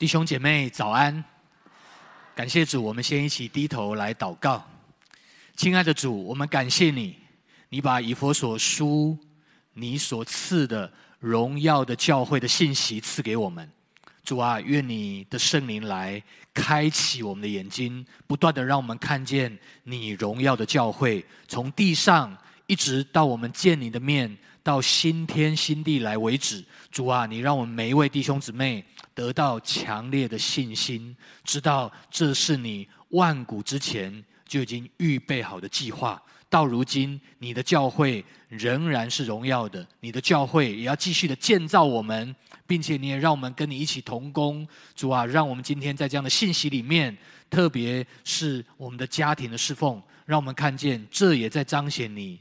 弟兄姐妹早安，感谢主，我们先一起低头来祷告。亲爱的主，我们感谢你，你把以佛所书你所赐的荣耀的教会的信息赐给我们。主啊，愿你的圣灵来开启我们的眼睛，不断的让我们看见你荣耀的教会，从地上一直到我们见你的面，到新天新地来为止。主啊，你让我们每一位弟兄姊妹。得到强烈的信心，知道这是你万古之前就已经预备好的计划。到如今，你的教会仍然是荣耀的，你的教会也要继续的建造我们，并且你也让我们跟你一起同工。主啊，让我们今天在这样的信息里面，特别是我们的家庭的侍奉，让我们看见这也在彰显你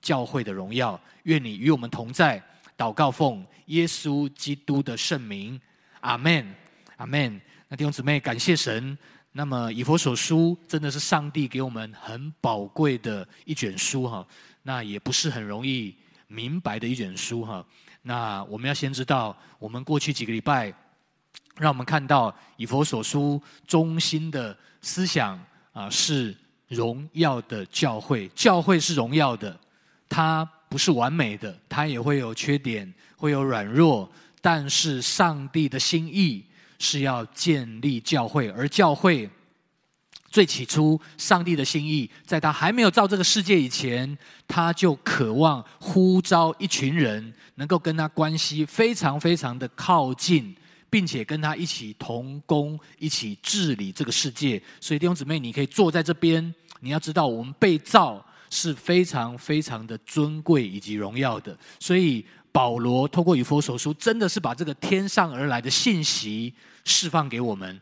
教会的荣耀。愿你与我们同在。祷告奉耶稣基督的圣名。阿门，阿门。那弟兄姊妹，感谢神。那么以佛所书真的是上帝给我们很宝贵的一卷书哈。那也不是很容易明白的一卷书哈。那我们要先知道，我们过去几个礼拜，让我们看到以佛所书中心的思想啊，是荣耀的教会。教会是荣耀的，他不是完美的，他也会有缺点，会有软弱。但是上帝的心意是要建立教会，而教会最起初，上帝的心意，在他还没有造这个世界以前，他就渴望呼召一群人，能够跟他关系非常非常的靠近，并且跟他一起同工，一起治理这个世界。所以弟兄姊妹，你可以坐在这边，你要知道，我们被造是非常非常的尊贵以及荣耀的，所以。保罗透过以弗所书，真的是把这个天上而来的信息释放给我们，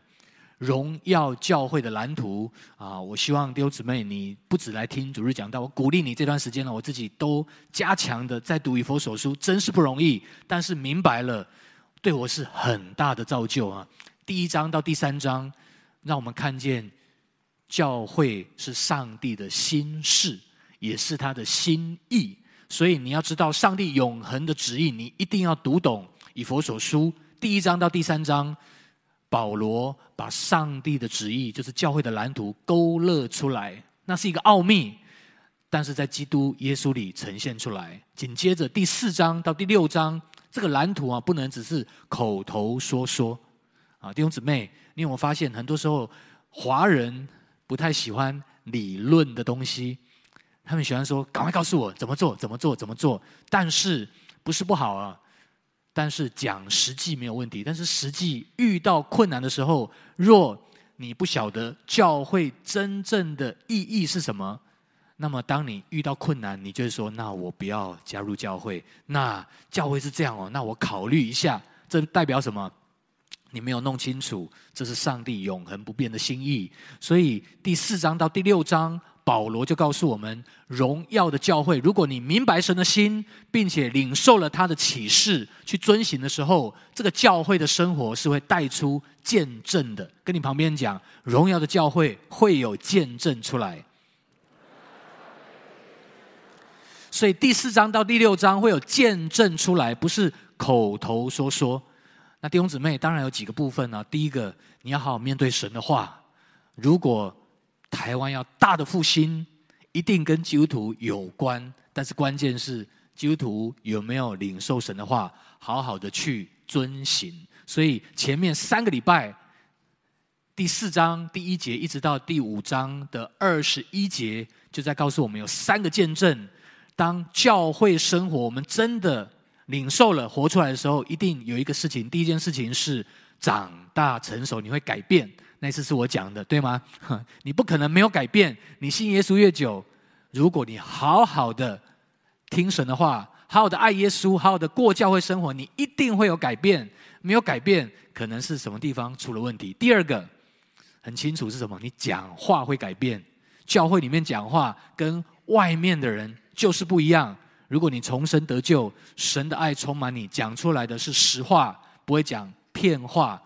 荣耀教会的蓝图啊！我希望弟兄姊妹，你不只来听主日讲道，我鼓励你这段时间呢，我自己都加强的在读以弗所书，真是不容易。但是明白了，对我是很大的造就啊！第一章到第三章，让我们看见教会是上帝的心事，也是他的心意。所以你要知道上帝永恒的旨意，你一定要读懂以弗所书第一章到第三章。保罗把上帝的旨意，就是教会的蓝图勾勒出来，那是一个奥秘，但是在基督耶稣里呈现出来。紧接着第四章到第六章，这个蓝图啊，不能只是口头说说啊，弟兄姊妹，你有没有发现，很多时候华人不太喜欢理论的东西？他们喜欢说：“赶快告诉我怎么做，怎么做，怎么做。”但是不是不好啊？但是讲实际没有问题。但是实际遇到困难的时候，若你不晓得教会真正的意义是什么，那么当你遇到困难，你就会说：“那我不要加入教会。”那教会是这样哦，那我考虑一下。这代表什么？你没有弄清楚，这是上帝永恒不变的心意。所以第四章到第六章。保罗就告诉我们，荣耀的教会，如果你明白神的心，并且领受了他的启示，去遵行的时候，这个教会的生活是会带出见证的。跟你旁边讲，荣耀的教会会有见证出来。所以第四章到第六章会有见证出来，不是口头说说。那弟兄姊妹，当然有几个部分呢、第一个，你要好好面对神的话。如果台湾要大的复兴，一定跟基督徒有关，但是关键是基督徒有没有领受神的话，好好的去遵行。所以前面三个礼拜，第四章第一节一直到第五章的二十一节，就在告诉我们有三个见证。当教会生活我们真的领受了、活出来的时候，一定有一个事情。第一件事情是长大成熟，你会改变。那次是我讲的，对吗？你不可能没有改变。你信耶稣越久，如果你好好的听神的话，好好的爱耶稣，好好的过教会生活，你一定会有改变。没有改变，可能是什么地方出了问题。第二个很清楚是什么？你讲话会改变。教会里面讲话跟外面的人就是不一样。如果你重生得救，神的爱充满你，讲出来的是实话，不会讲骗话。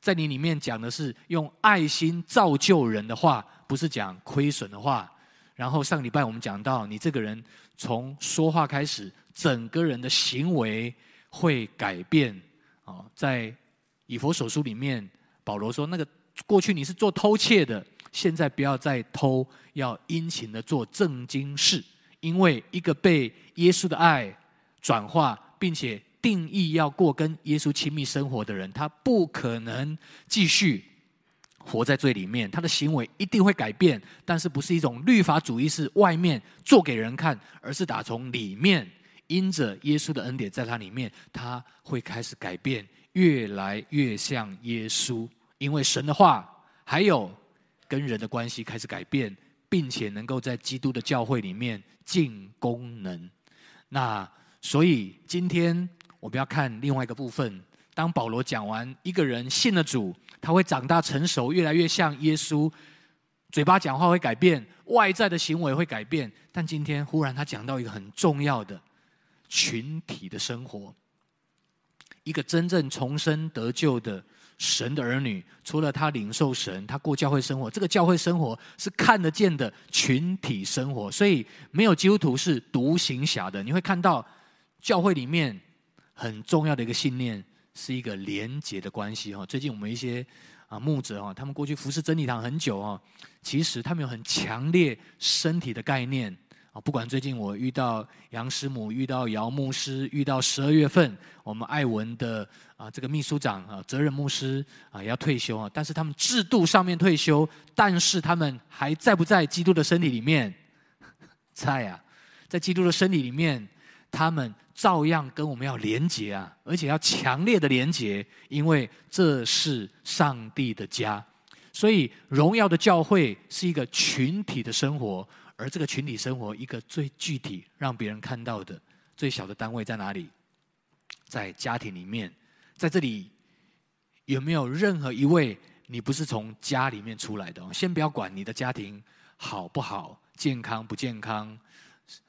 在你里面讲的是用爱心造就人的话，不是讲亏损的话。然后上礼拜我们讲到，你这个人从说话开始，整个人的行为会改变。哦，在以弗所书里面，保罗说：“那个过去你是做偷窃的，现在不要再偷，要殷勤的做正经事。因为一个被耶稣的爱转化，并且定义要过跟耶稣亲密生活的人，他不可能继续活在罪里面。他的行为一定会改变，但是不是一种律法主义，是外面做给人看，而是打从里面，因着耶稣的恩典在他里面，他会开始改变。”越来越像耶稣，因为神的话，还有跟人的关系开始改变，并且能够在基督的教会里面尽功能。那所以今天我们要看另外一个部分。当保罗讲完一个人信了主，他会长大成熟，越来越像耶稣，嘴巴讲话会改变，外在的行为会改变。但今天忽然他讲到一个很重要的群体的生活。一个真正重生得救的神的儿女，除了他领受神，他过教会生活。这个教会生活是看得见的群体生活，所以没有基督徒是独行侠的。你会看到教会里面很重要的一个信念，是一个连结的关系哈。最近我们一些啊牧者哈，他们过去服侍真理堂很久哦，其实他们有很强烈身体的概念。啊，不管最近我遇到杨师母，遇到姚牧师，遇到十二月份我们艾文的啊这个秘书长啊责任牧师啊要退休啊，但是他们制度上面退休，但是他们还在不在基督的身体里面？在啊，在基督的身体里面，他们照样跟我们要连结啊，而且要强烈的连结，因为这是上帝的家，所以荣耀的教会是一个群体的生活。而这个群体生活，一个最具体让别人看到的最小的单位在哪里？在家庭里面，在这里有没有任何一位你不是从家里面出来的？先不要管你的家庭好不好、健康不健康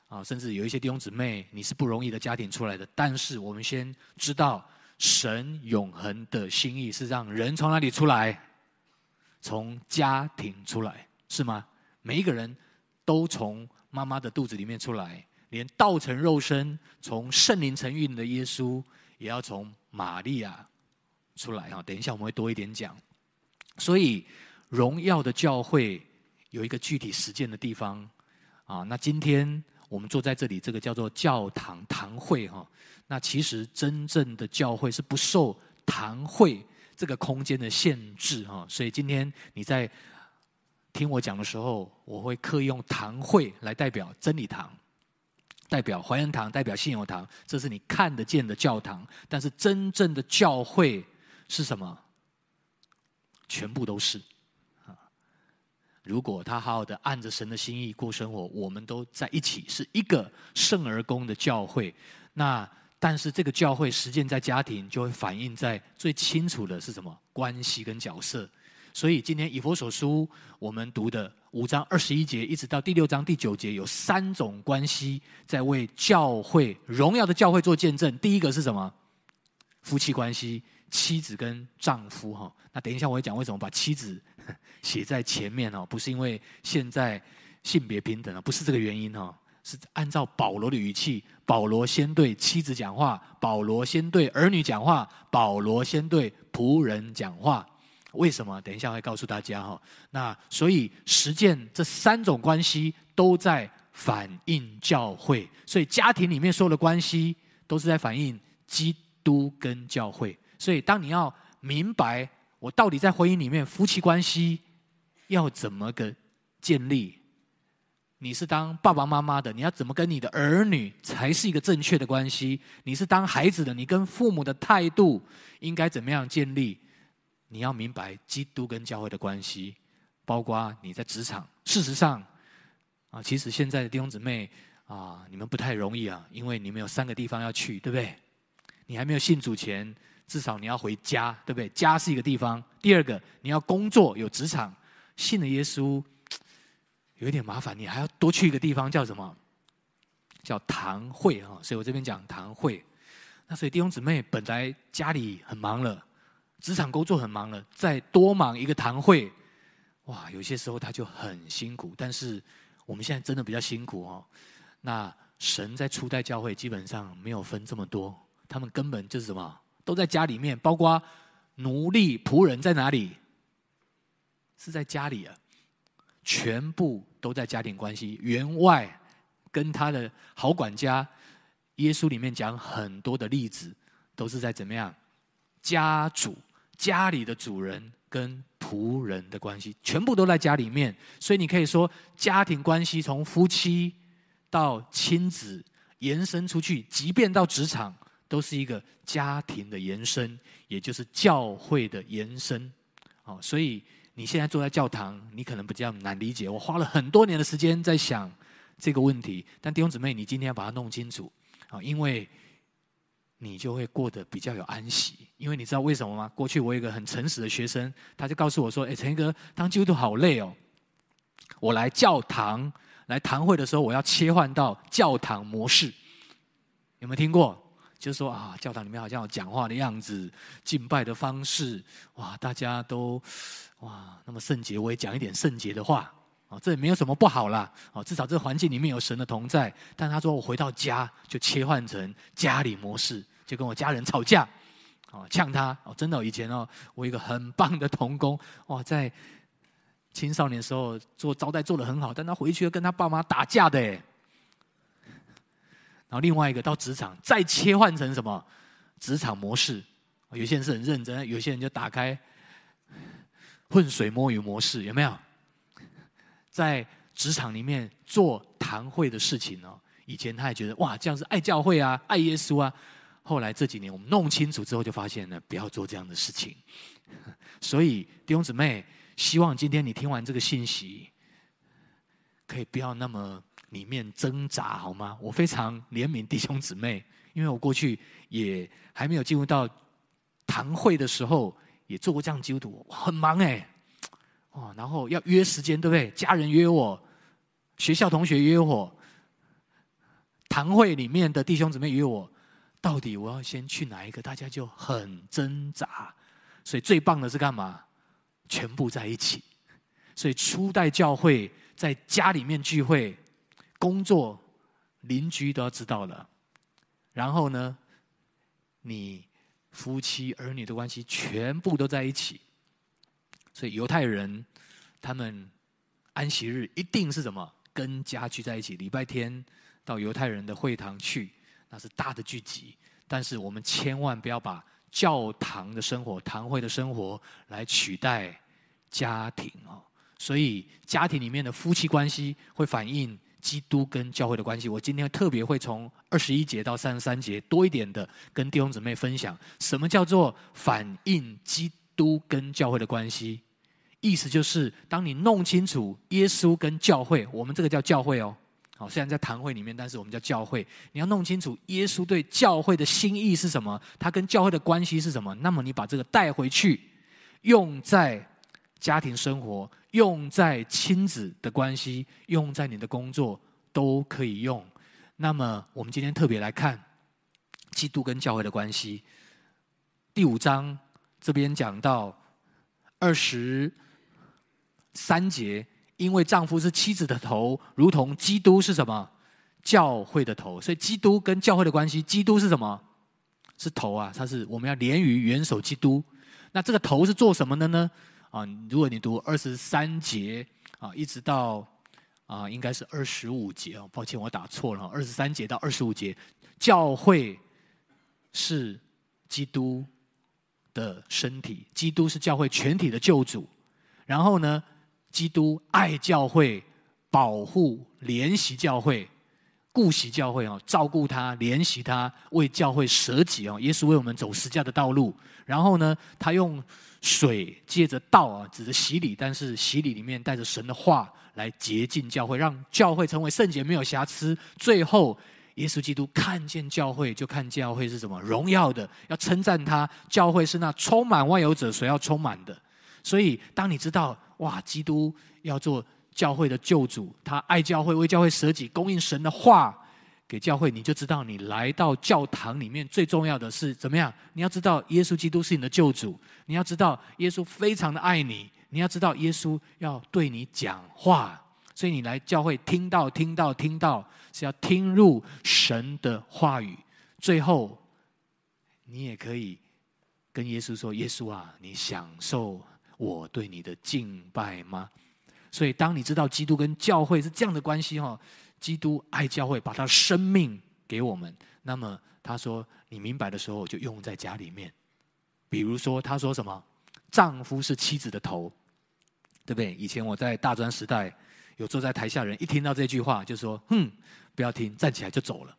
啊，甚至有一些弟兄姊妹你是不容易的家庭出来的。但是我们先知道，神永恒的心意是让人从哪里出来？从家庭出来，是吗？每一个人。都从妈妈的肚子里面出来，连道成肉身、从圣灵成运的耶稣，也要从玛利亚出来啊！等一下我们会多一点讲。所以，荣耀的教会有一个具体实践的地方啊。那今天我们坐在这里，这个叫做教堂堂会哈。那其实真正的教会是不受堂会这个空间的限制哈。所以今天你在。听我讲的时候，我会刻意用堂会来代表真理堂，代表怀恩堂，代表信友堂，这是你看得见的教堂。但是真正的教会是什么？全部都是！如果他好好的按着神的心意过生活，我们都在一起，是一个圣而公的教会。那但是这个教会实践在家庭，就会反映在最清楚的是什么？关系跟角色。所以今天以弗所书我们读的五章二十一节，一直到第六章第九节，有三种关系在为教会荣耀的教会做见证。第一个是什么？夫妻关系，妻子跟丈夫哈。那等一下我会讲为什么把妻子 写在前面哦，不是因为现在性别平等啊，不是这个原因哦，是按照保罗的语气，保罗先对妻子讲话，保罗先对儿女讲话，保罗先对仆人讲话。为什么？等一下会告诉大家哈。那所以实践这三种关系都在反映教会，所以家庭里面所有的关系都是在反映基督跟教会。所以当你要明白我到底在婚姻里面夫妻关系要怎么个建立，你是当爸爸妈妈的，你要怎么跟你的儿女才是一个正确的关系？你是当孩子的，你跟父母的态度应该怎么样建立？你要明白基督跟教会的关系，包括你在职场。事实上，啊，其实现在的弟兄姊妹啊，你们不太容易啊，因为你们有三个地方要去，对不对？你还没有信主前，至少你要回家，对不对？家是一个地方。第二个，你要工作有职场，信了耶稣有一点麻烦，你还要多去一个地方，叫什么？叫堂会啊。所以我这边讲堂会。那所以弟兄姊妹本来家里很忙了。职场工作很忙了，再多忙一个堂会，哇，有些时候他就很辛苦。但是我们现在真的比较辛苦哦。那神在初代教会基本上没有分这么多，他们根本就是什么，都在家里面，包括奴隶、仆人在哪里？是在家里啊，全部都在家庭关系。员外跟他的好管家，耶稣里面讲很多的例子，都是在怎么样？家主家里的主人跟仆人的关系，全部都在家里面。所以你可以说，家庭关系从夫妻到亲子延伸出去，即便到职场。都是一个家庭的延伸，也就是教会的延伸。哦，所以你现在坐在教堂，你可能比较难理解。我花了很多年的时间在想这个问题，但弟兄姊妹，你今天要把它弄清楚啊，因为你就会过得比较有安息。因为你知道为什么吗？过去我有一个很诚实的学生，他就告诉我说：“哎，陈哥，当基督徒好累哦。我来教堂来堂会的时候，我要切换到教堂模式，有没有听过？”就是说啊，教堂里面好像有讲话的样子，敬拜的方式，哇，大家都哇那么圣洁，我也讲一点圣洁的话，啊，这也没有什么不好啦，啊，至少这个环境里面有神的同在。但他说我回到家就切换成家里模式，就跟我家人吵架，啊，呛他，哦，真的，以前哦，我一个很棒的童工，哇，在青少年的时候做招待做得很好，但他回去跟他爸妈打架的，哎。然后另外一个到职场，再切换成什么职场模式？有些人是很认真，有些人就打开混水摸鱼模式，有没有？在职场里面做堂会的事情哦。以前他也觉得哇，这样是爱教会啊，爱耶稣啊。后来这几年我们弄清楚之后，就发现呢，不要做这样的事情。所以弟兄姊妹，希望今天你听完这个信息，可以不要那么。里面挣扎好吗？我非常怜悯弟兄姊妹，因为我过去也还没有进入到堂会的时候，也做过这样基督徒，很忙哎，哦，然后要约时间，对不对？家人约我，学校同学约我，堂会里面的弟兄姊妹约我，到底我要先去哪一个？大家就很挣扎，所以最棒的是干嘛？全部在一起。所以初代教会在家里面聚会。工作，邻居都要知道了。然后呢，你夫妻儿女的关系全部都在一起。所以犹太人他们安息日一定是什么？跟家聚在一起。礼拜天到犹太人的会堂去，那是大的聚集。但是我们千万不要把教堂的生活、堂会的生活来取代家庭哦。所以家庭里面的夫妻关系会反映。基督跟教会的关系，我今天特别会从二十一节到三十三节多一点的跟弟兄姊妹分享，什么叫做反映基督跟教会的关系？意思就是，当你弄清楚耶稣跟教会，我们这个叫教会哦，好，虽然在堂会里面，但是我们叫教会。你要弄清楚耶稣对教会的心意是什么，他跟教会的关系是什么，那么你把这个带回去，用在家庭生活。用在亲子的关系，用在你的工作都可以用。那么，我们今天特别来看基督跟教会的关系。第五章这边讲到二十三节，因为丈夫是妻子的头，如同基督是什么？教会的头。所以，基督跟教会的关系，基督是什么？是头啊，他是我们要连于元首基督。那这个头是做什么的呢？啊，如果你读二十三节啊，一直到啊，应该是二十五节哦。抱歉，我打错了。二十三节到二十五节，教会是基督的身体，基督是教会全体的救主。然后呢，基督爱教会，保护、怜惜教会，顾惜教会哦，照顾他，怜惜他，为教会舍己哦。耶稣为我们走十架的道路。然后呢，他用。水借着道啊，指着洗礼，但是洗礼里面带着神的话来洁净教会，让教会成为圣洁，没有瑕疵。最后，耶稣基督看见教会，就看教会是什么荣耀的，要称赞他。教会是那充满万有者所要充满的。所以，当你知道哇，基督要做教会的救主，他爱教会，为教会舍己，供应神的话。给教会，你就知道你来到教堂里面最重要的是怎么样？你要知道耶稣基督是你的救主，你要知道耶稣非常的爱你，你要知道耶稣要对你讲话，所以你来教会听到、听到、听到，是要听入神的话语。最后，你也可以跟耶稣说：“耶稣啊，你享受我对你的敬拜吗？”所以，当你知道基督跟教会是这样的关系哈，基督爱教会，把他生命给我们。那么他说：“你明白的时候，就用在家里面。比如说，他说什么？丈夫是妻子的头，对不对？以前我在大专时代，有坐在台下人一听到这句话，就说：‘哼，不要听，站起来就走了。’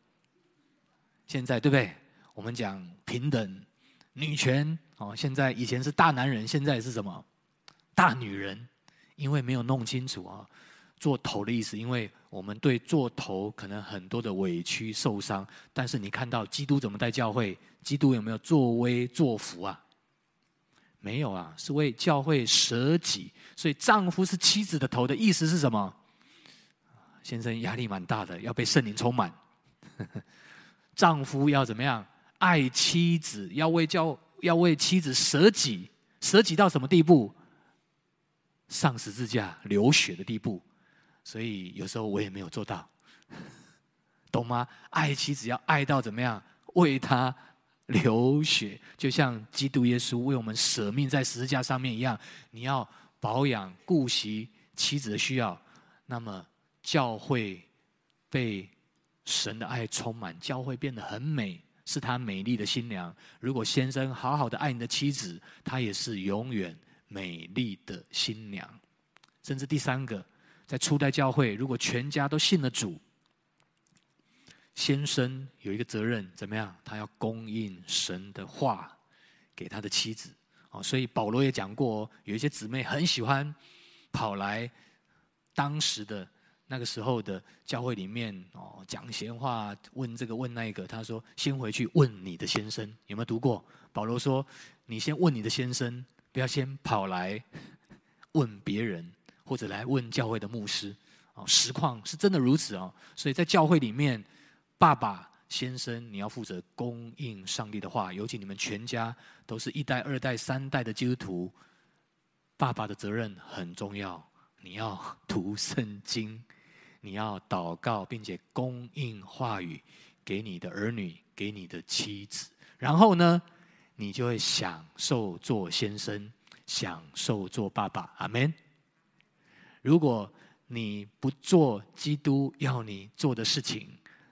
现在对不对？我们讲平等。”女权哦，现在以前是大男人，现在是什么？大女人，因为没有弄清楚啊，做头的意思。因为我们对做头可能很多的委屈受伤，但是你看到基督怎么带教会？基督有没有作威作福啊？没有啊，是为教会舍己。所以丈夫是妻子的头的意思是什么？先生压力蛮大的，要被圣灵充满。丈夫要怎么样？爱妻子，要为教，要为妻子舍己，舍己到什么地步？上十字架流血的地步。所以有时候我也没有做到，懂吗？爱妻子要爱到怎么样？为他流血，就像基督耶稣为我们舍命在十字架上面一样。你要保养、顾惜妻子的需要，那么教会被神的爱充满，教会变得很美。是他美丽的新娘。如果先生好好的爱你的妻子，他也是永远美丽的新娘。甚至第三个，在初代教会，如果全家都信了主，先生有一个责任，怎么样？他要供应神的话给他的妻子。哦，所以保罗也讲过，有一些姊妹很喜欢跑来当时的。那个时候的教会里面哦，讲闲话，问这个问那个。他说：“先回去问你的先生，有没有读过？”保罗说：“你先问你的先生，不要先跑来问别人，或者来问教会的牧师。”哦，实况是真的如此哦。所以在教会里面，爸爸先生，你要负责供应上帝的话。尤其你们全家都是一代、二代、三代的基督徒，爸爸的责任很重要。你要读圣经。你要祷告，并且供应话语给你的儿女，给你的妻子。然后呢，你就会享受做先生，享受做爸爸。阿门。如果你不做基督要你做的事情，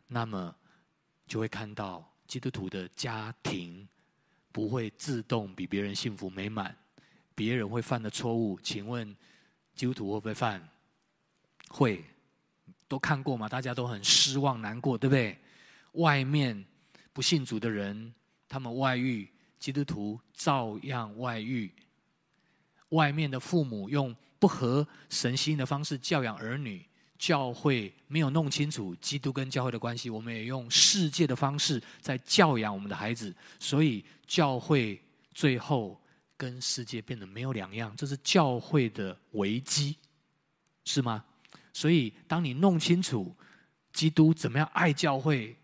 那么就会看到基督徒的家庭不会自动比别人幸福美满。别人会犯的错误，请问基督徒会不会犯？会。都看过嘛？大家都很失望、难过，对不对？外面不信主的人，他们外遇，基督徒照样外遇。外面的父母用不合神心的方式教养儿女，教会没有弄清楚基督跟教会的关系，我们也用世界的方式在教养我们的孩子，所以教会最后跟世界变得没有两样，这是教会的危机，是吗？所以，当你弄清楚基督怎么样爱教会，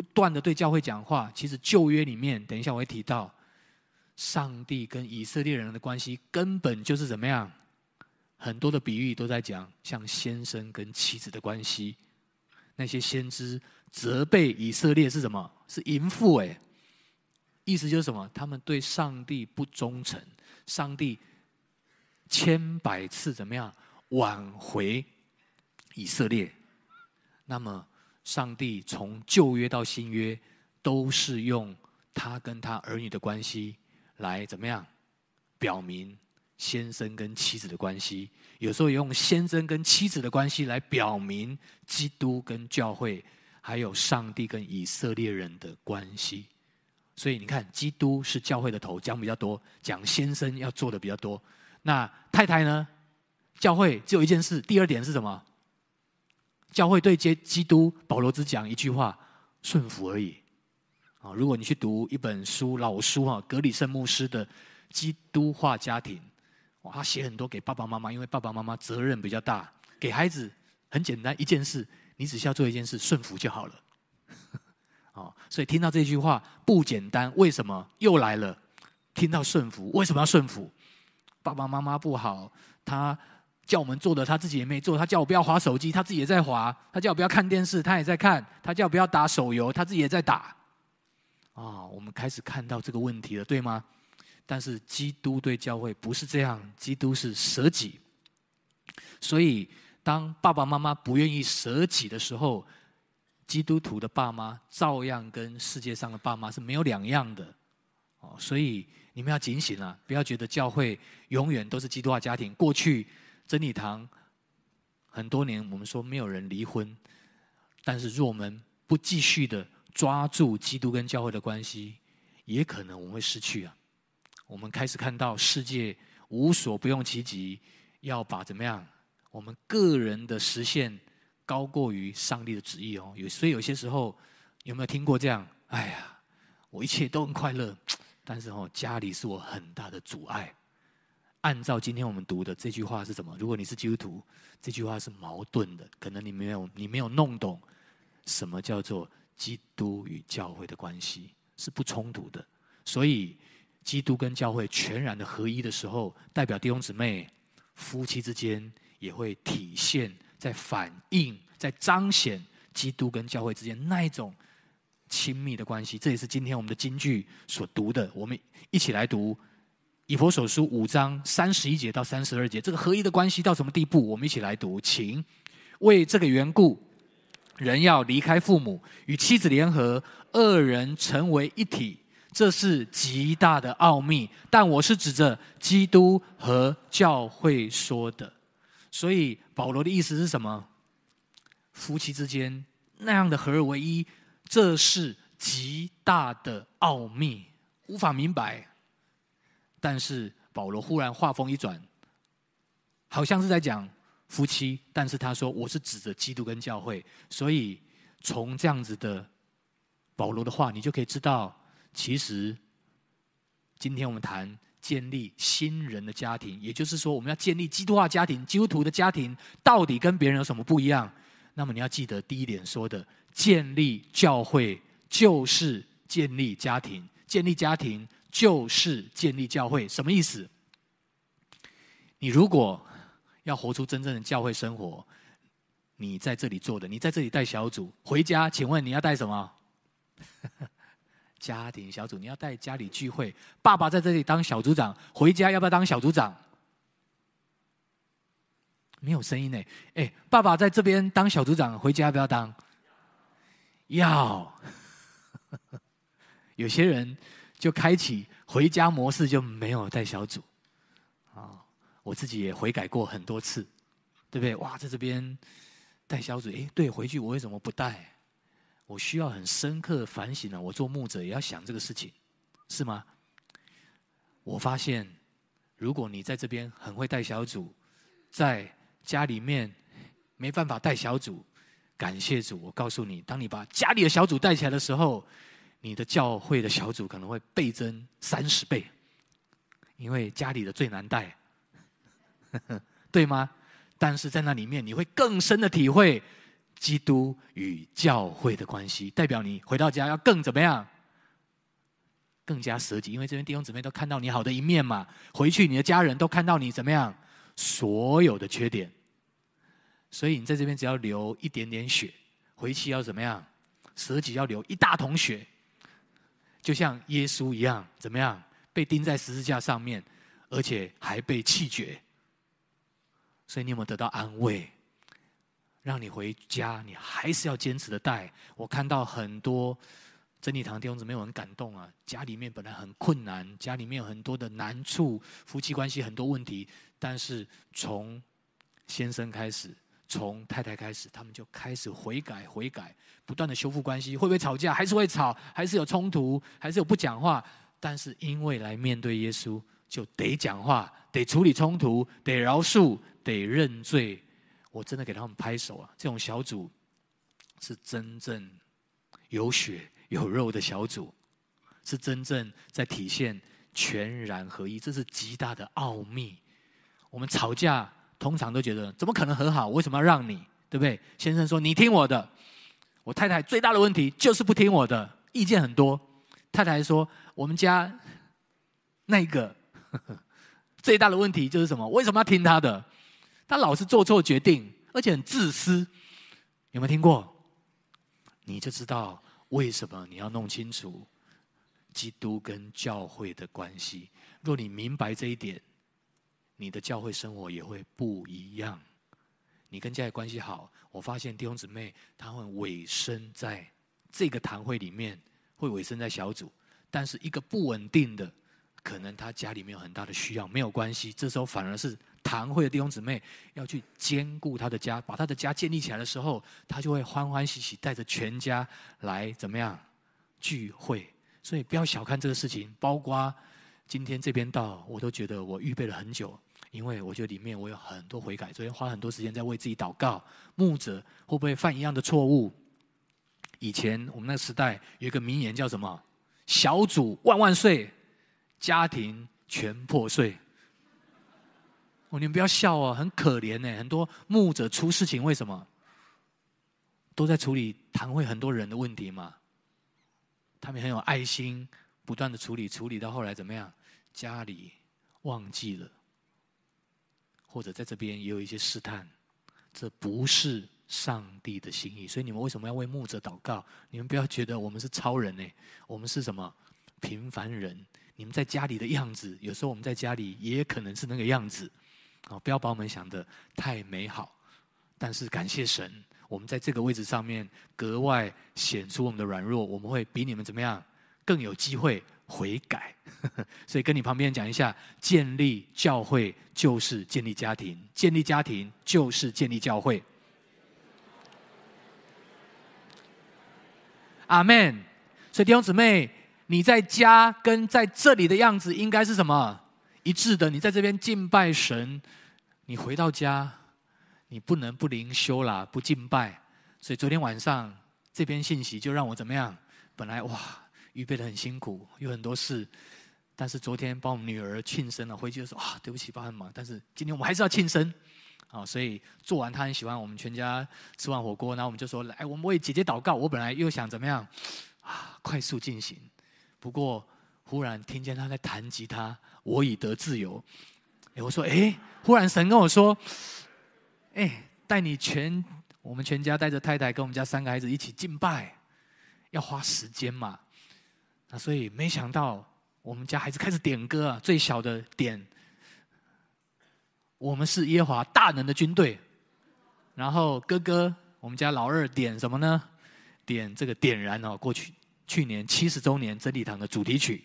不断的对教会讲话，其实旧约里面，等一下我会提到，上帝跟以色列人的关系根本就是怎么样，很多的比喻都在讲，像先生跟妻子的关系。那些先知责备以色列是什么？是淫妇哎，意思就是什么？他们对上帝不忠诚，上帝千百次怎么样挽回？以色列，那么上帝从旧约到新约，都是用他跟他儿女的关系来怎么样表明先生跟妻子的关系？有时候也用先生跟妻子的关系来表明基督跟教会，还有上帝跟以色列人的关系。所以你看，基督是教会的头，讲比较多，讲先生要做的比较多。那太太呢？教会只有一件事。第二点是什么？教会对接基督，保罗只讲一句话：顺服而已。啊，如果你去读一本书，老书啊，格里圣牧师的《基督化家庭》，哇，他写很多给爸爸妈妈，因为爸爸妈妈责任比较大。给孩子很简单一件事，你只需要做一件事，顺服就好了。啊，所以听到这句话不简单，为什么又来了？听到顺服，为什么要顺服？爸爸妈妈不好，他。叫我们做的，他自己也没做。他叫我不要滑手机，他自己也在滑。他叫我不要看电视，他也在看。他叫我不要打手游，他自己也在打。啊，我们开始看到这个问题了，对吗？但是基督对教会不是这样，基督是舍己。所以，当爸爸妈妈不愿意舍己的时候，基督徒的爸妈照样跟世界上的爸妈是没有两样的。哦，所以你们要警醒啊，不要觉得教会永远都是基督化家庭。过去真理堂很多年，我们说没有人离婚，但是若我们不继续的抓住基督跟教会的关系，也可能我们会失去啊。我们开始看到世界无所不用其极，要把怎么样？我们个人的实现高过于上帝的旨意哦。有所以有些时候有没有听过这样？哎呀，我一切都很快乐，但是哦，家里是我很大的阻碍。按照今天我们读的这句话是什么？如果你是基督徒，这句话是矛盾的，可能你没有你没有弄懂什么叫做。基督与教会的关系是不冲突的，所以基督跟教会全然的合一的时候，代表弟兄姊妹、夫妻之间也会体现在反映、在彰显基督跟教会之间那一种亲密的关系。这也是今天我们的金句所读的。我们一起来读以弗所书五章三十一节到三十二节，这个合一的关系到什么地步？我们一起来读，请为这个缘故。人要离开父母，与妻子联合，二人成为一体。这是极大的奥秘。但我是指着基督和教会说的。所以保罗的意思是什么？夫妻之间那样的合而为一，这是极大的奥秘，无法明白。但是保罗忽然话锋一转，好像是在讲。夫妻，但是他说我是指着基督跟教会，所以从这样子的保罗的话，你就可以知道，其实今天我们谈建立新人的家庭，也就是说，我们要建立基督化家庭，基督徒的家庭到底跟别人有什么不一样？那么你要记得第一点说的，建立教会就是建立家庭，建立家庭就是建立教会，什么意思？你如果要活出真正的教会生活，你在这里做的，你在这里带小组回家，请问你要带什么？家庭小组，你要带家里聚会。爸爸在这里当小组长，回家要不要当小组长？没有声音呢。哎，爸爸在这边当小组长，回家要不要当？要。有些人就开启回家模式，就没有带小组啊。我自己也悔改过很多次，对不对？哇，在这边带小组，哎，对，回去我为什么不带？我需要很深刻的反省啊！我做牧者也要想这个事情，是吗？我发现，如果你在这边很会带小组，在家里面没办法带小组，感谢主！我告诉你，当你把家里的小组带起来的时候，你的教会的小组可能会倍增三十倍，因为家里的最难带。对吗？但是在那里面，你会更深的体会基督与教会的关系，代表你回到家要更怎么样？更加舍己，因为这边弟兄姊妹都看到你好的一面嘛。回去你的家人都看到你怎么样？所有的缺点，所以你在这边只要流一点点血，回去要怎么样？舍己要流一大桶血，就像耶稣一样，怎么样？被钉在十字架上面，而且还被弃绝。所以你有没有得到安慰？让你回家，你还是要坚持的带。我看到很多真理堂弟兄姊妹很感动啊，家里面本来很困难，家里面有很多的难处，夫妻关系很多问题，但是从先生开始，从太太开始，他们就开始悔改，悔改，不断的修复关系。会不会吵架？还是会吵，还是有冲突，还是有不讲话。但是因为来面对耶稣，就得讲话，得处理冲突，得饶恕。得认罪，我真的给他们拍手啊！这种小组是真正有血有肉的小组，是真正在体现全然合一，这是极大的奥秘。我们吵架通常都觉得怎么可能和好？为什么要让你？对不对？先生说你听我的，我太太最大的问题就是不听我的，意见很多。太太说我们家那个 最大的问题就是什么？为什么要听他的？他老是做错决定，而且很自私，有没有听过？你就知道为什么你要弄清楚基督跟教会的关系。若你明白这一点，你的教会生活也会不一样。你跟家里关系好，我发现弟兄姊妹他会委身在这个堂会里面，会委身在小组。但是一个不稳定的，可能他家里面有很大的需要，没有关系。这时候反而是堂会的弟兄姊妹要去兼顾他的家，把他的家建立起来的时候，他就会欢欢喜喜带着全家来怎么样聚会。所以不要小看这个事情，包括今天这边到，我都觉得我预备了很久，因为我觉得里面我有很多悔改，昨天花很多时间在为自己祷告。牧者会不会犯一样的错误？以前我们那个时代有一个名言叫什么？小组万万岁，家庭全破碎。哦，你们不要笑哦，很可怜呢。很多牧者出事情，为什么？都在处理堂会很多人的问题嘛。他们很有爱心，不断的处理，处理到后来怎么样？家里忘记了，或者在这边也有一些试探，这不是上帝的心意。所以你们为什么要为牧者祷告？你们不要觉得我们是超人呢，我们是什么？平凡人。你们在家里的样子，有时候我们在家里也可能是那个样子。啊，不要把我们想得太美好。但是感谢神。我们在这个位置上面格外显出我们的软弱，我们会比你们怎么样更有机会悔改。所以跟你旁边讲一下：建立教会就是建立家庭，建立家庭就是建立教会。阿门。所以弟兄姊妹，你在家跟在这里的样子应该是什么一致的？你在这边敬拜神，你回到家。你不能不灵修啦，不敬拜。所以昨天晚上这篇信息就让我怎么样？本来哇，预备的很辛苦，有很多事。但是昨天帮我们女儿庆生了，回去就说啊，对不起，爸很忙。但是今天我们还是要庆生，啊，所以做完她很喜欢，我们全家吃完火锅，然后我们就说，来，我们为姐姐祷告。我本来又想怎么样啊，快速进行。不过忽然听见她在弹吉他，我已得自由。哎，我说，哎，忽然神跟我说。哎，带你全我们全家带着太太跟我们家三个孩子一起敬拜，要花时间嘛。那所以没想到我们家孩子开始点歌啊，最小的点“我们是耶和华大能的军队”，然后哥哥我们家老二点什么呢？点这个点燃哦，过去去年七十周年真理堂的主题曲。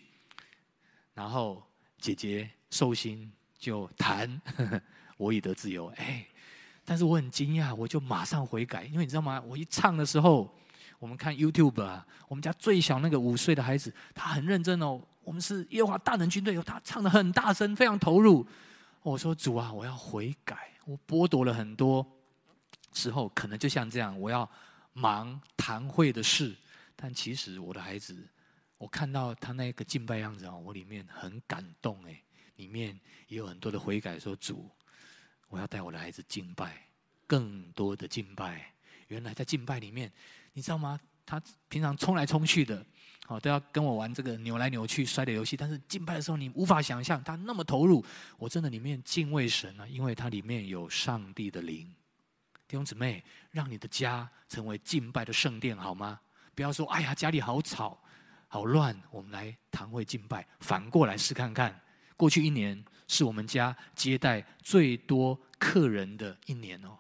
然后姐姐寿星就弹呵呵“ 我已得自由”，哎。但是我很惊讶，我就马上悔改，因为你知道吗？我一唱的时候，我们看 YouTube 啊，我们家最小那个五岁的孩子，他很认真哦。我们是耶和华大能军队，他唱得很大声，非常投入。我说主啊，我要悔改，我剥夺了很多时候，可能就像这样，我要忙谈会的事。但其实我的孩子，我看到他那个敬拜样子啊，我里面很感动哎，里面也有很多的悔改，说主。我要带我的孩子敬拜，更多的敬拜。原来在敬拜里面，你知道吗？他平常冲来冲去的，哦，都要跟我玩这个扭来扭去摔的游戏。但是敬拜的时候，你无法想象他那么投入。我真的里面敬畏神啊，因为它里面有上帝的灵。弟兄姊妹，让你的家成为敬拜的圣殿，好吗？不要说，哎呀，家里好吵，好乱。我们来堂会敬拜，反过来试看看。过去一年是我们家接待最多客人的一年哦，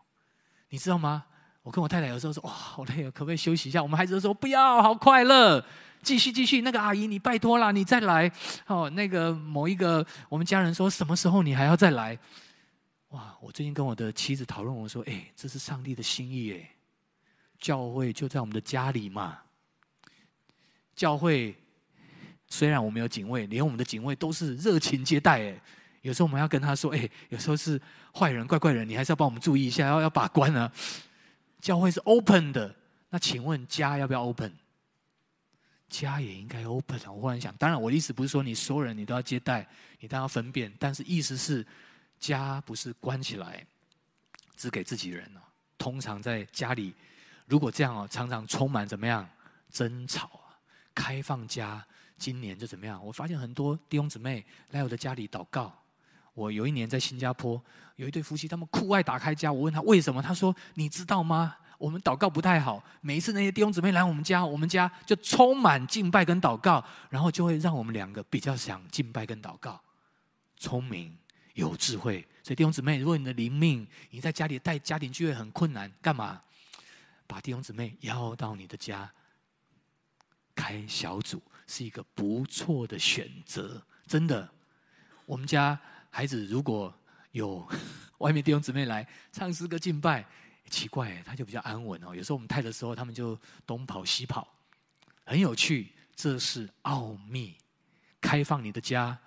你知道吗？我跟我太太有时候说：“哇，好累啊，可不可以休息一下？”我们孩子都说：“不要，好快乐，继续继续。”那个阿姨，你拜托啦，你再来哦。那个某一个我们家人说：“什么时候你还要再来？”哇！我最近跟我的妻子讨论，我说：“哎，这是上帝的心意哎，教会就在我们的家里嘛，教会。”虽然我们有警卫，连我们的警卫都是热情接待。哎，有时候我们要跟他说：“哎，有时候是坏人、怪怪人，你还是要帮我们注意一下，要要把关呢。”教会是 open 的，那请问家要不要 open？家也应该 open。我忽然想，当然我的意思不是说你所有人你都要接待，你都要分辨，但是意思是家不是关起来，只给自己人哦。通常在家里，如果这样哦，常常充满怎么样争吵啊？开放家。今年就怎么样？我发现很多弟兄姊妹来我的家里祷告。我有一年在新加坡，有一对夫妻，他们酷爱打开家。我问他为什么，他说：“你知道吗？我们祷告不太好。每一次那些弟兄姊妹来我们家，我们家就充满敬拜跟祷告，然后就会让我们两个比较想敬拜跟祷告。聪明有智慧，所以弟兄姊妹，如果你的灵命，你在家里带家庭聚会很困难，干嘛？把弟兄姊妹邀到你的家，开小组是一个不错的选择。真的，我们家孩子如果有 外面弟兄姊妹来唱诗歌敬拜，奇怪，他就比较安稳哦。有时候我们太的时候，他们就东跑西跑，很有趣。这是奥秘，开放你的家，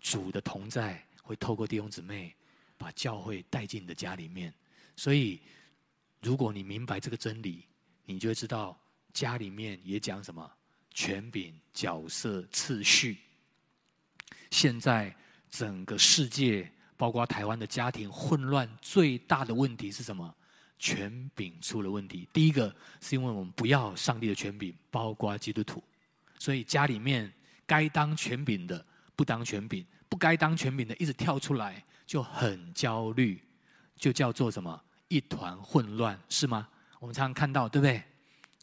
主的同在会透过弟兄姊妹把教会带进你的家里面。所以，如果你明白这个真理，你就会知道家里面也讲什么权柄、角色、次序。现在整个世界，包括台湾的家庭混乱，最大的问题是什么？权柄出了问题。第一个是因为我们不要上帝的权柄，包括基督徒，所以家里面该当权柄的不当权柄，不该当权柄的一直跳出来，就很焦虑，就叫做什么？一团混乱，是吗？我们常常看到，对不对？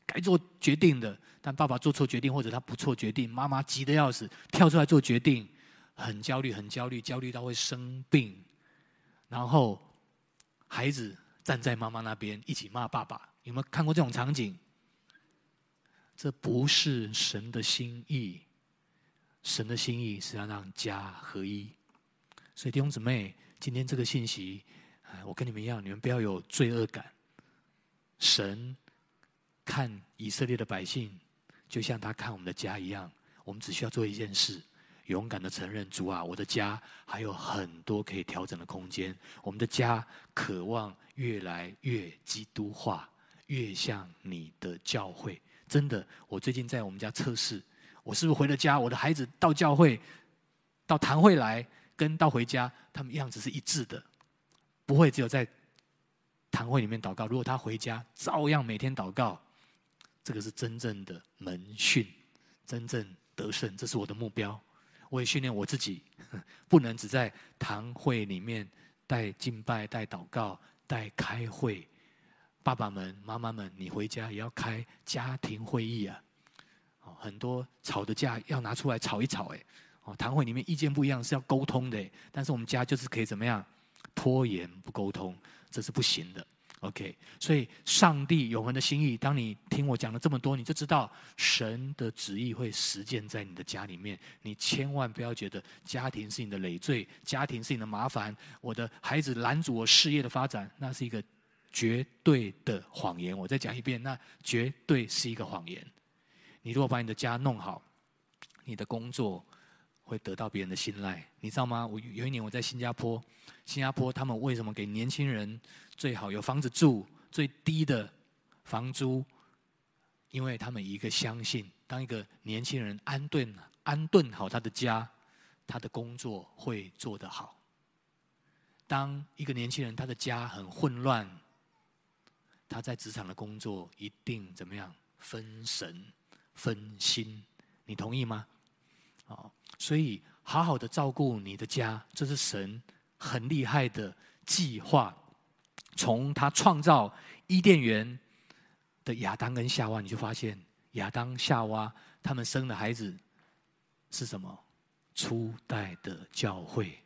该做决定的，但爸爸做错决定，或者他不做决定，妈妈急得要死，跳出来做决定。很焦虑，很焦虑，焦虑到会生病。然后孩子站在妈妈那边一起骂爸爸，有没有看过这种场景？这不是神的心意。神的心意是要让家合一。所以弟兄姊妹，今天这个信息，我跟你们一样，你们不要有罪恶感。神看以色列的百姓，就像他看我们的家一样，我们只需要做一件事。勇敢的承认，主啊，我的家还有很多可以调整的空间。我们的家渴望越来越基督化，越像你的教会。真的，我最近在我们家测试，我是不是回了家，我的孩子到教会、到堂会来，跟到回家，他们样子是一致的，不会只有在堂会里面祷告。如果他回家照样每天祷告，这个是真正的门训，真正得胜，这是我的目标。我也训练我自己，不能只在堂会里面带敬拜、带祷告、带开会。爸爸们、妈妈们，你回家也要开家庭会议啊！哦，很多吵的架要拿出来吵一吵，哎，哦，堂会里面意见不一样是要沟通的，但是我们家就是可以怎么样？拖延不沟通，这是不行的。OK，所以上帝永恒的心意，当你听我讲了这么多，你就知道神的旨意会实践在你的家里面。你千万不要觉得家庭是你的累赘，家庭是你的麻烦，我的孩子拦阻我事业的发展，那是一个绝对的谎言。我再讲一遍，那绝对是一个谎言。你如果把你的家弄好，你的工作会得到别人的信赖，你知道吗？我有一年我在新加坡，新加坡他们为什么给年轻人？最好有房子住，最低的房租，因为他们一个相信，当一个年轻人安顿安顿好他的家，他的工作会做得好。当一个年轻人他的家很混乱，他在职场的工作一定怎么样？分神分心，你同意吗？哦，所以好好的照顾你的家，这是神很厉害的计划。从他创造伊甸园的亚当跟夏娃，你就发现亚当夏娃他们生的孩子是什么？初代的教会。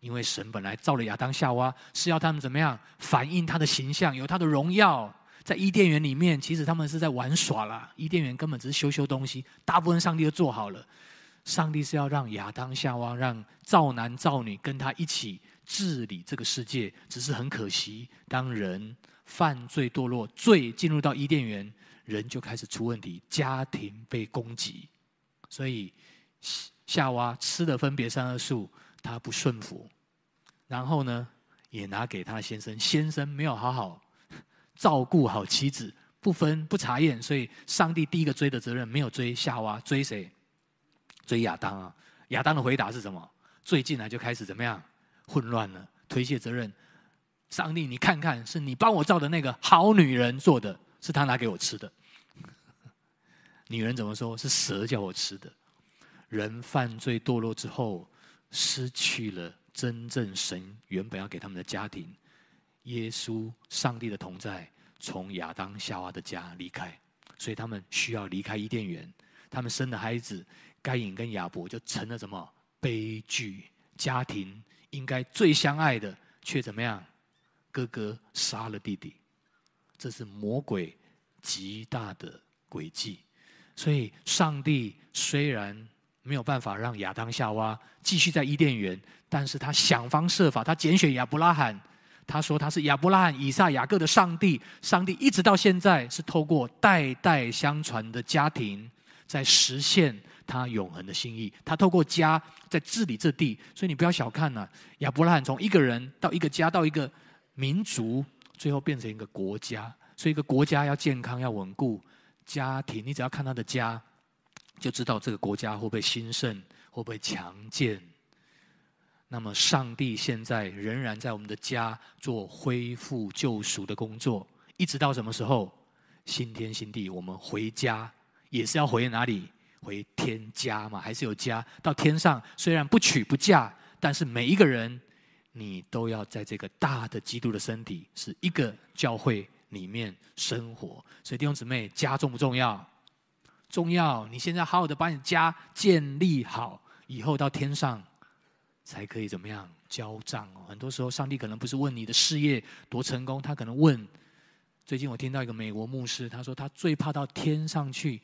因为神本来造了亚当夏娃，是要他们怎么样反映他的形象，有他的荣耀。在伊甸园里面，其实他们是在玩耍啦。伊甸园根本只是修修东西，大部分上帝都做好了。上帝是要让亚当夏娃，让造男造女跟他一起。治理这个世界，只是很可惜，当人犯罪堕落，罪进入到伊甸园，人就开始出问题，家庭被攻击，所以夏娃吃的分别善恶树，他不顺服，然后呢，也拿给他先生，先生没有好好照顾好妻子，不分不查验，所以上帝第一个追的责任没有追夏娃，追谁？追亚当啊！亚当的回答是什么？最近来就开始怎么样？混乱了，推卸责任。上帝，你看看，是你帮我造的那个好女人做的，是她拿给我吃的。女人怎么说？是蛇叫我吃的。人犯罪堕落之后，失去了真正神原本要给他们的家庭。耶稣，上帝的同在从亚当夏娃的家离开，所以他们需要离开伊甸园。他们生的孩子该隐跟亚伯就成了什么悲剧？家庭应该最相爱的，却怎么样？哥哥杀了弟弟，这是魔鬼极大的诡计。所以，上帝虽然没有办法让亚当夏娃继续在伊甸园，但是他想方设法，他拣选亚伯拉罕。他说他是亚伯拉罕、以撒、雅各的上帝。上帝一直到现在是透过代代相传的家庭，在实现他永恒的心意。他透过家在治理这地，所以你不要小看了亚伯拉罕，从一个人到一个家，到一个民族，最后变成一个国家。所以一个国家要健康、要稳固。家庭，你只要看他的家，就知道这个国家会不会兴盛，会不会强健。那么，上帝现在仍然在我们的家做恢复救赎的工作，一直到什么时候？新天新地，我们回家也是要回哪里？回天家嘛，还是有家？到天上，虽然不娶不嫁，但是每一个人，你都要在这个大的基督的身体，是一个教会。里面生活，所以弟兄姊妹，家重不重要？重要！你现在好好的把你家建立好，以后到天上才可以怎么样交账哦。很多时候，上帝可能不是问你的事业多成功，他可能问。最近我听到一个美国牧师，他说他最怕到天上去，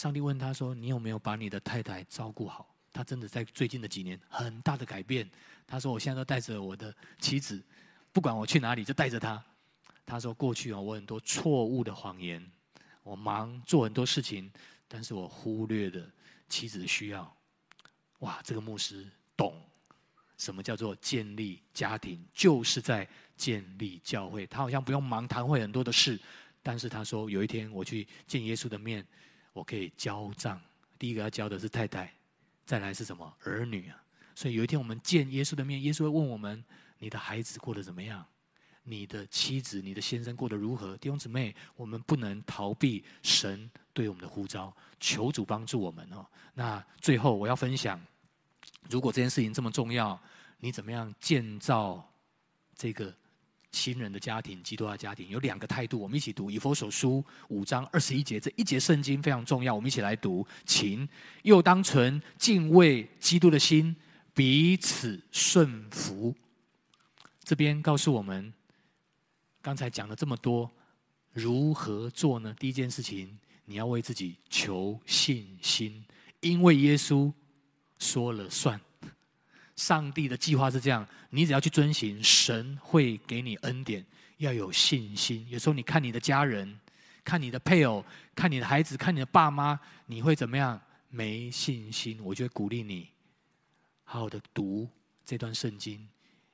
上帝问他说：“你有没有把你的太太照顾好？”他真的在最近的几年很大的改变。他说：“我现在都带着我的妻子，不管我去哪里，就带着她。”他说：“过去啊，我很多错误的谎言，我忙做很多事情，但是我忽略了妻子的需要。哇，这个牧师懂什么叫做建立家庭，就是在建立教会。他好像不用忙谈会很多的事，但是他说有一天我去见耶稣的面，我可以交账。第一个要交的是太太，再来是什么儿女啊？所以有一天我们见耶稣的面，耶稣会问我们：你的孩子过得怎么样？”你的妻子、你的先生过得如何？弟兄姊妹，我们不能逃避神对我们的呼召，求主帮助我们哦。那最后我要分享，如果这件事情这么重要，你怎么样建造这个新人的家庭、基督的家庭？有两个态度，我们一起读以弗所书五章二十一节，这一节圣经非常重要，我们一起来读。情又当存敬畏基督的心，彼此顺服。这边告诉我们。刚才讲了这么多，如何做呢？第一件事情，你要为自己求信心，因为耶稣说了算。上帝的计划是这样，你只要去遵行，神会给你恩典。要有信心。有时候你看你的家人，看你的配偶，看你的孩子，看你的爸妈，你会怎么样？没信心。我就会鼓励你，好好的读这段圣经。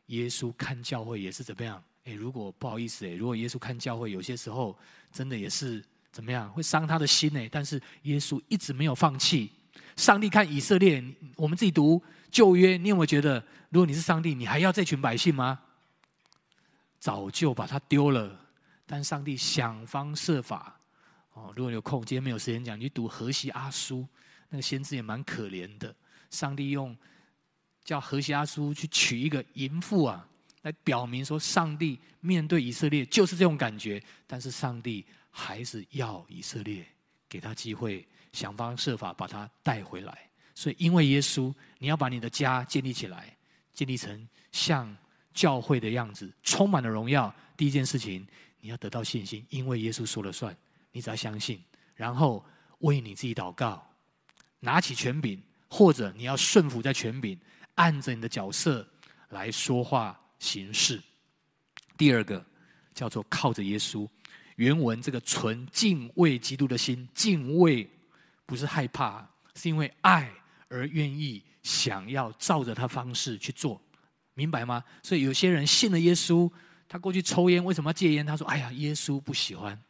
耶稣看教会也是怎么样？诶，如果不好意思，诶，如果耶稣看教会，有些时候真的也是怎么样，会伤他的心诶。但是耶稣一直没有放弃。上帝看以色列，我们自己读旧约，你有没有觉得，如果你是上帝，你还要这群百姓吗？早就把他丢了。但上帝想方设法。哦，如果你有空，今天没有时间讲，你去读何西阿书，那个先知也蛮可怜的。上帝用叫何西阿书去娶一个淫妇啊。来表明说，上帝面对以色列就是这种感觉，但是上帝还是要以色列给他机会，想方设法把他带回来。所以，因为耶稣，你要把你的家建立起来，建立成像教会的样子，充满了荣耀。第一件事情，你要得到信心，因为耶稣说了算，你只要相信，然后为你自己祷告，拿起权柄，或者你要顺服在权柄，按着你的角色来说话。形式，第二个叫做靠着耶稣。原文这个纯敬畏基督的心，敬畏不是害怕，是因为爱而愿意想要照着他方式去做，明白吗？所以有些人信了耶稣，他过去抽烟，为什么要戒烟？他说：“哎呀，耶稣不喜欢。”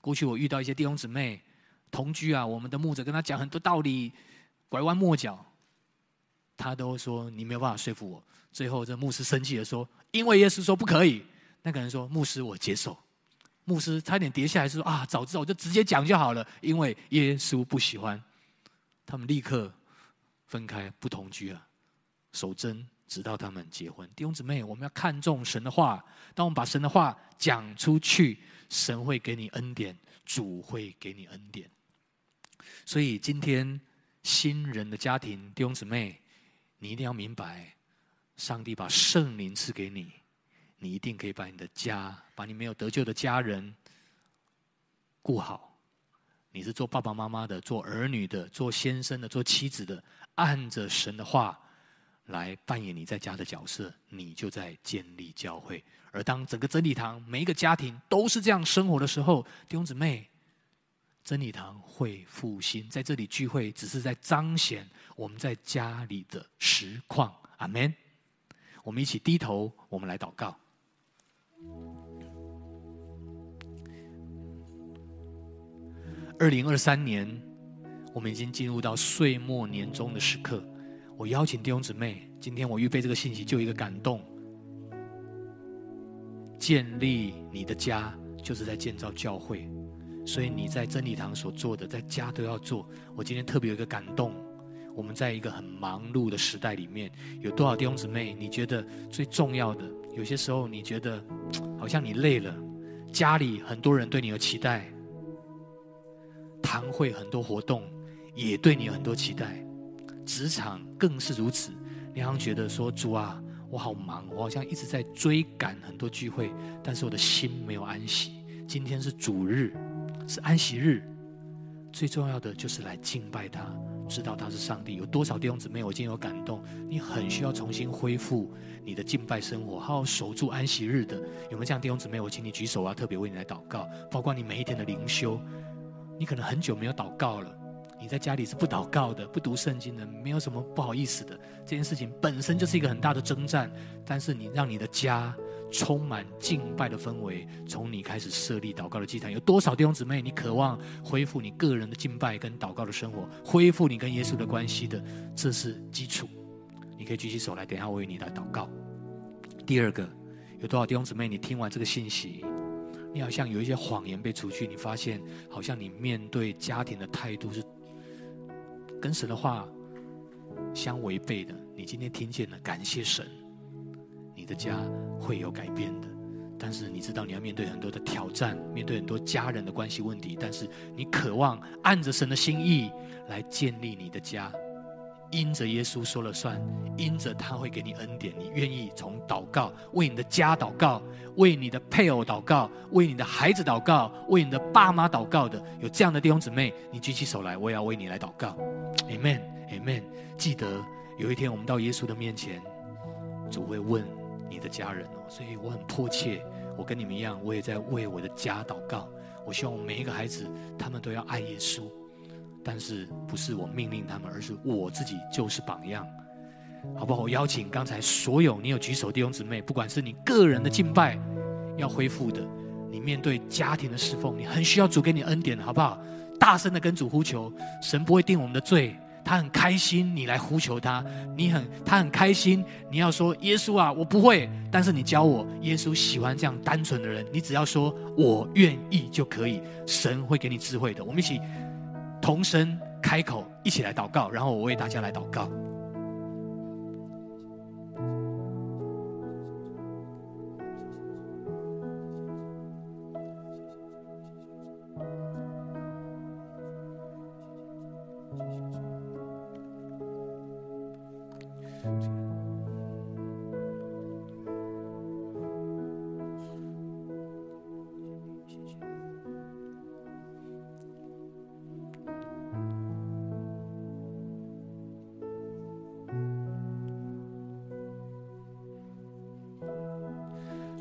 过去我遇到一些弟兄姊妹同居啊，我们的牧者跟他讲很多道理，拐弯抹角。他都说你没有办法说服我，最后这牧师生气的说：“因为耶稣说不可以。”那个人说：“牧师，我接受。”牧师差点跌下来说：“啊，早知道我就直接讲就好了。”因为耶稣不喜欢，他们立刻分开不同居啊，守贞直到他们结婚。弟兄姊妹，我们要看重神的话。当我们把神的话讲出去，神会给你恩典，主会给你恩典。所以今天新人的家庭，弟兄姊妹，你一定要明白，上帝把圣灵赐给你，你一定可以把你的家，把你没有得救的家人顾好。你是做爸爸妈妈的，做儿女的，做先生的，做妻子的，按着神的话来扮演你在家的角色，你就在建立教会。而当整个真理堂每一个家庭都是这样生活的时候，弟兄姊妹，真理堂会复兴，在这里聚会只是在彰显我们在家里的实况。阿门。我们一起低头，我们来祷告。二零二三年，我们已经进入到岁末年终的时刻。我邀请弟兄姊妹，今天我预备这个信息，就一个感动：建立你的家，就是在建造教会。所以你在真理堂所做的，在家都要做。我今天特别有一个感动：我们在一个很忙碌的时代里面，有多少弟兄姊妹？你觉得最重要的？有些时候你觉得好像你累了，家里很多人对你有期待。堂会很多活动，也对你有很多期待，职场更是如此。你好像觉得说：“主啊，我好忙，我好像一直在追赶很多聚会，但是我的心没有安息。今天是主日，是安息日，最重要的就是来敬拜他，知道他是上帝。有多少弟兄姊妹，我今天有感动，你很需要重新恢复你的敬拜生活，好好守住安息日的。有没有这样弟兄姊妹？我请你举手啊，特别为你来祷告，包括你每一天的灵修。你可能很久没有祷告了，你在家里是不祷告的，不读圣经的，没有什么不好意思的。这件事情本身就是一个很大的征战，但是你让你的家充满敬拜的氛围，从你开始设立祷告的祭坛。有多少弟兄姊妹，你渴望恢复你个人的敬拜跟祷告的生活，恢复你跟耶稣的关系的？这是基础。你可以举起手来，等一下我为你来祷告。第二个，有多少弟兄姊妹，你听完这个信息？你好像有一些谎言被除去，你发现好像你面对家庭的态度是跟神的话相违背的。你今天听见了，感谢神，你的家会有改变的。但是你知道你要面对很多的挑战，面对很多家人的关系问题，但是你渴望按着神的心意来建立你的家。因着耶稣说了算，因着他会给你恩典，你愿意从祷告，为你的家祷告，为你的配偶祷告，为你的孩子祷告，为你的爸妈祷告的，有这样的弟兄姊妹，你举起手来，我也要为你来祷告。Amen，Amen。记得有一天我们到耶稣的面前，主会问你的家人哦，所以我很迫切，我跟你们一样，我也在为我的家祷告。我希望每一个孩子，他们都要爱耶稣。但是不是我命令他们，而是我自己就是榜样，好不好？我邀请刚才所有你有举手弟兄姊妹，不管是你个人的敬拜要恢复的，你面对家庭的侍奉，你很需要主给你恩典，好不好？大声的跟主呼求，神不会定我们的罪，他很开心你来呼求他，你很他很开心，你要说耶稣啊，我不会，但是你教我，耶稣喜欢这样单纯的人，你只要说我愿意就可以，神会给你智慧的。我们一起。同声开口，一起来祷告，然后我为大家来祷告。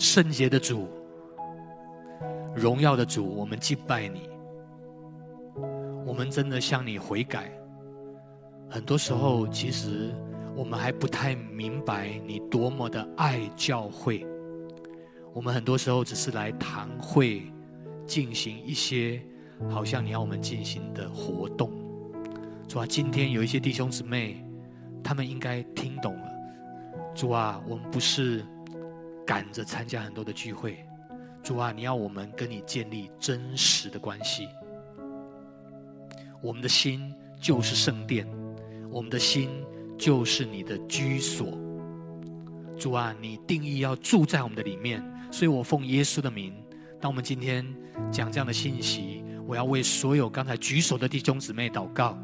圣洁的主，荣耀的主，我们敬拜你。我们真的向你悔改。很多时候，其实我们还不太明白你多么的爱教会。我们很多时候只是来堂会，进行一些好像你要我们进行的活动。主啊，今天有一些弟兄姊妹，他们应该听懂了。主啊，我们不是。赶着参加很多的聚会，主啊，你要我们跟你建立真实的关系。我们的心就是圣殿，我们的心就是你的居所。主啊，你定义要住在我们的里面，所以我奉耶稣的名，当我们今天讲这样的信息，我要为所有刚才举手的弟兄姊妹祷告，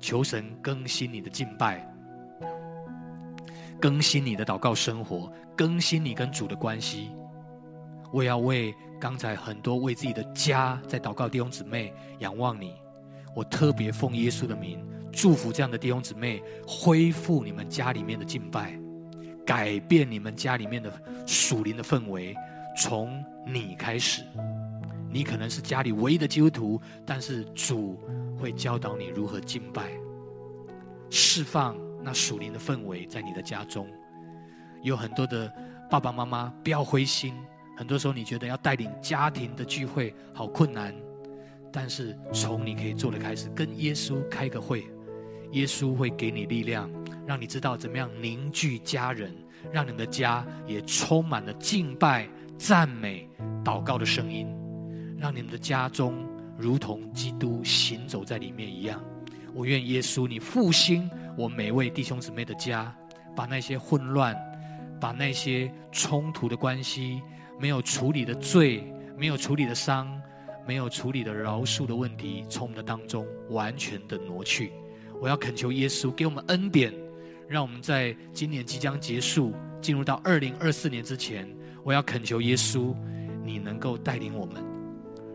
求神更新你的敬拜，更新你的祷告生活，更新你跟主的关系。我也要为刚才很多为自己的家在祷告弟兄姊妹仰望你，我特别奉耶稣的名祝福这样的弟兄姊妹恢复你们家里面的敬拜。改变你们家里面的属灵的氛围，从你开始。你可能是家里唯一的基督徒，但是主会教导你如何敬拜，释放那属灵的氛围在你的家中。有很多的爸爸妈妈不要灰心，很多时候你觉得要带领家庭的聚会好困难，但是从你可以做的开始，跟耶稣开个会，耶稣会给你力量。让你知道怎么样凝聚家人，让你们的家也充满了敬拜、赞美、祷告的声音，让你们的家中如同基督行走在里面一样。我愿耶稣你复兴我每位弟兄姊妹的家，把那些混乱、把那些冲突的关系、没有处理的罪、没有处理的伤、没有处理的饶恕的问题，从我们的当中完全的挪去。我要恳求耶稣给我们恩典。让我们在今年即将结束，进入到二零二四年之前，我要恳求耶稣，你能够带领我们，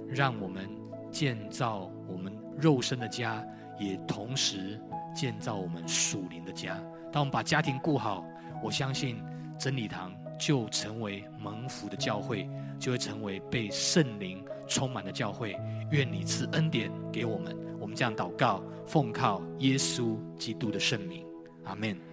让我们建造我们肉身的家，也同时建造我们属灵的家。当我们把家庭顾好，我相信真理堂就成为蒙福的教会，就会成为被圣灵充满的教会。愿你赐恩典给我们，我们这样祷告，奉靠耶稣基督的圣名。阿门。